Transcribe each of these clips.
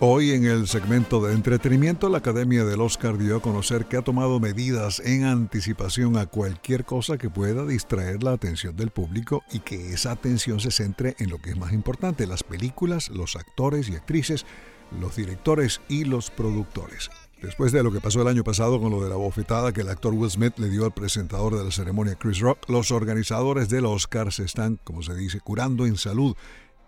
Hoy en el segmento de entretenimiento, la Academia del Oscar dio a conocer que ha tomado medidas en anticipación a cualquier cosa que pueda distraer la atención del público y que esa atención se centre en lo que es más importante, las películas, los actores y actrices, los directores y los productores. Después de lo que pasó el año pasado con lo de la bofetada que el actor Will Smith le dio al presentador de la ceremonia Chris Rock, los organizadores del Oscar se están, como se dice, curando en salud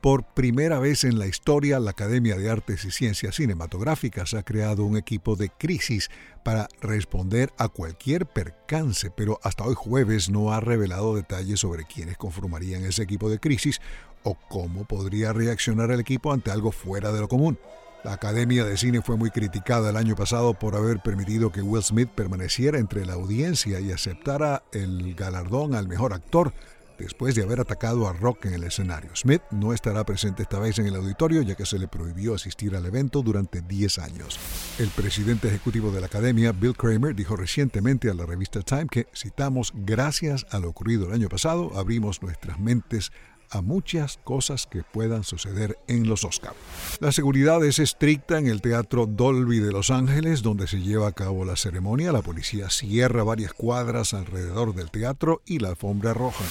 por primera vez en la historia, la Academia de Artes y Ciencias Cinematográficas ha creado un equipo de crisis para responder a cualquier percance, pero hasta hoy jueves no ha revelado detalles sobre quiénes conformarían ese equipo de crisis o cómo podría reaccionar el equipo ante algo fuera de lo común. La Academia de Cine fue muy criticada el año pasado por haber permitido que Will Smith permaneciera entre la audiencia y aceptara el galardón al mejor actor después de haber atacado a Rock en el escenario. Smith no estará presente esta vez en el auditorio ya que se le prohibió asistir al evento durante 10 años. El presidente ejecutivo de la academia, Bill Kramer, dijo recientemente a la revista Time que, citamos, gracias a lo ocurrido el año pasado, abrimos nuestras mentes a muchas cosas que puedan suceder en los Oscars. La seguridad es estricta en el Teatro Dolby de Los Ángeles, donde se lleva a cabo la ceremonia. La policía cierra varias cuadras alrededor del teatro y la alfombra roja.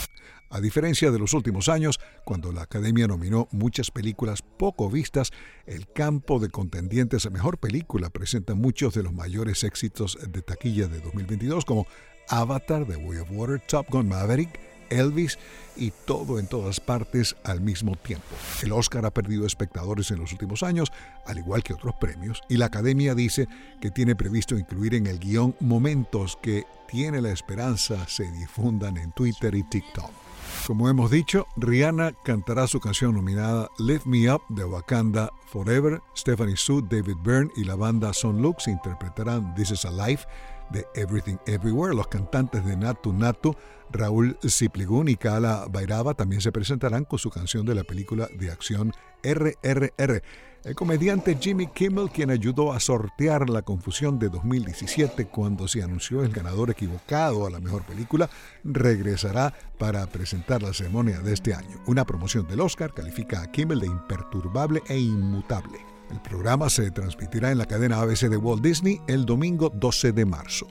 A diferencia de los últimos años, cuando la Academia nominó muchas películas poco vistas, el campo de contendientes a mejor película presenta muchos de los mayores éxitos de taquilla de 2022, como Avatar, The Way of Water, Top Gun Maverick, Elvis y todo en todas partes al mismo tiempo. El Oscar ha perdido espectadores en los últimos años, al igual que otros premios, y la Academia dice que tiene previsto incluir en el guion momentos que tiene la esperanza se difundan en Twitter y TikTok. Como hemos dicho, Rihanna cantará su canción nominada Lift Me Up de Wakanda Forever. Stephanie Sue, David Byrne y la banda Son Lux interpretarán This Is a Life de Everything Everywhere. Los cantantes de Natu Natu, Raúl Zipligun y Kala Bairaba también se presentarán con su canción de la película de acción RRR. El comediante Jimmy Kimmel, quien ayudó a sortear la confusión de 2017 cuando se anunció el ganador equivocado a la mejor película, regresará para presentar la ceremonia de este año. Una promoción del Oscar califica a Kimmel de imperturbable e inmutable. El programa se transmitirá en la cadena ABC de Walt Disney el domingo 12 de marzo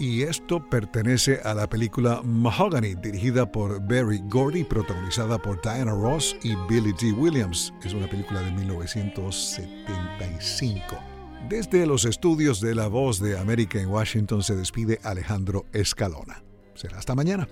y esto pertenece a la película Mahogany, dirigida por Barry Gordy, protagonizada por Diana Ross y Billy G. Williams. Es una película de 1975. Desde los estudios de La Voz de América en Washington se despide Alejandro Escalona. Será hasta mañana.